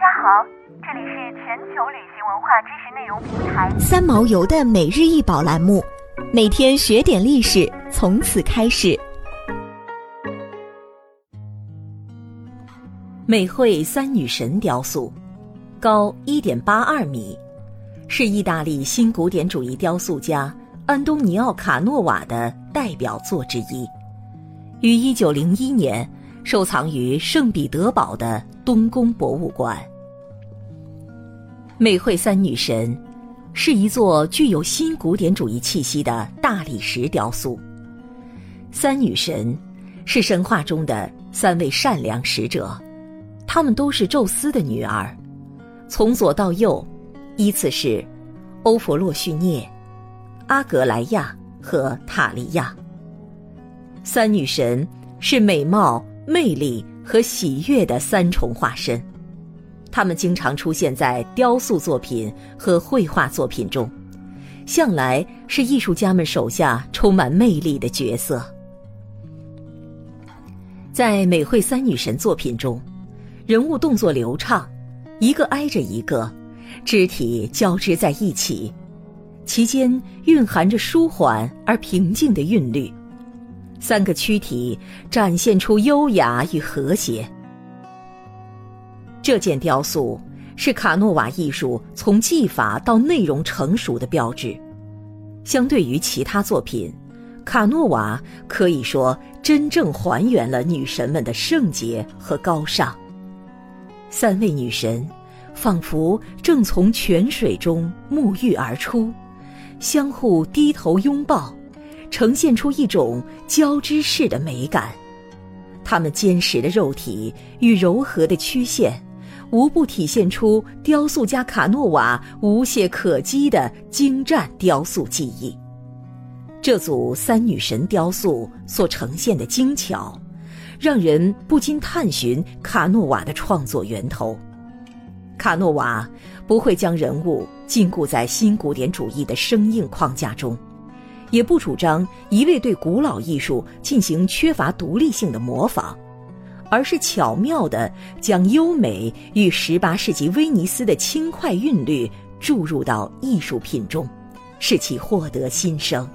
家好，这里是全球旅行文化知识内容平台三毛游的每日一宝栏目，每天学点历史，从此开始。美惠三女神雕塑，高一点八二米，是意大利新古典主义雕塑家安东尼奥·卡诺瓦的代表作之一，于一九零一年收藏于圣彼得堡的东宫博物馆。美惠三女神是一座具有新古典主义气息的大理石雕塑。三女神是神话中的三位善良使者。她们都是宙斯的女儿，从左到右，依次是欧佛洛绪涅、阿格莱亚和塔利亚。三女神是美貌、魅力和喜悦的三重化身，他们经常出现在雕塑作品和绘画作品中，向来是艺术家们手下充满魅力的角色。在美惠三女神作品中。人物动作流畅，一个挨着一个，肢体交织在一起，其间蕴含着舒缓而平静的韵律。三个躯体展现出优雅与和谐。这件雕塑是卡诺瓦艺术从技法到内容成熟的标志。相对于其他作品，卡诺瓦可以说真正还原了女神们的圣洁和高尚。三位女神，仿佛正从泉水中沐浴而出，相互低头拥抱，呈现出一种交织式的美感。她们坚实的肉体与柔和的曲线，无不体现出雕塑家卡诺瓦无懈可击的精湛雕塑技艺。这组三女神雕塑所呈现的精巧。让人不禁探寻卡诺瓦的创作源头。卡诺瓦不会将人物禁锢在新古典主义的生硬框架中，也不主张一味对古老艺术进行缺乏独立性的模仿，而是巧妙地将优美与十八世纪威尼斯的轻快韵律注入到艺术品中，使其获得新生。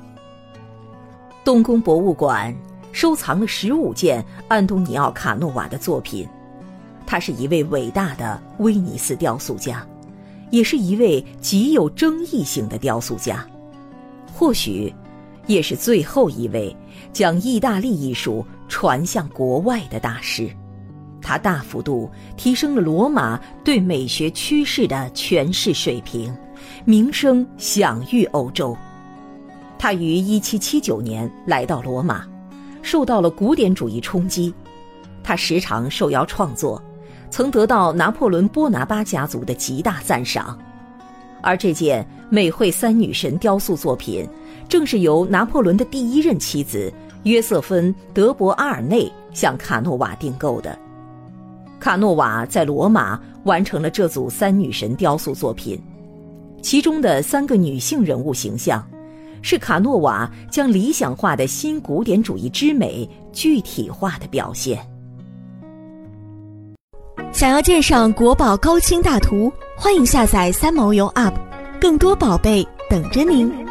东宫博物馆。收藏了十五件安东尼奥·卡诺瓦的作品，他是一位伟大的威尼斯雕塑家，也是一位极有争议性的雕塑家，或许，也是最后一位将意大利艺术传向国外的大师。他大幅度提升了罗马对美学趋势的诠释水平，名声享誉欧洲。他于一七七九年来到罗马。受到了古典主义冲击，他时常受邀创作，曾得到拿破仑波拿巴家族的极大赞赏。而这件美惠三女神雕塑作品，正是由拿破仑的第一任妻子约瑟芬·德博阿尔内向卡诺瓦订购的。卡诺瓦在罗马完成了这组三女神雕塑作品，其中的三个女性人物形象。是卡诺瓦将理想化的新古典主义之美具体化的表现。想要鉴赏国宝高清大图，欢迎下载三毛游 App，更多宝贝等着您。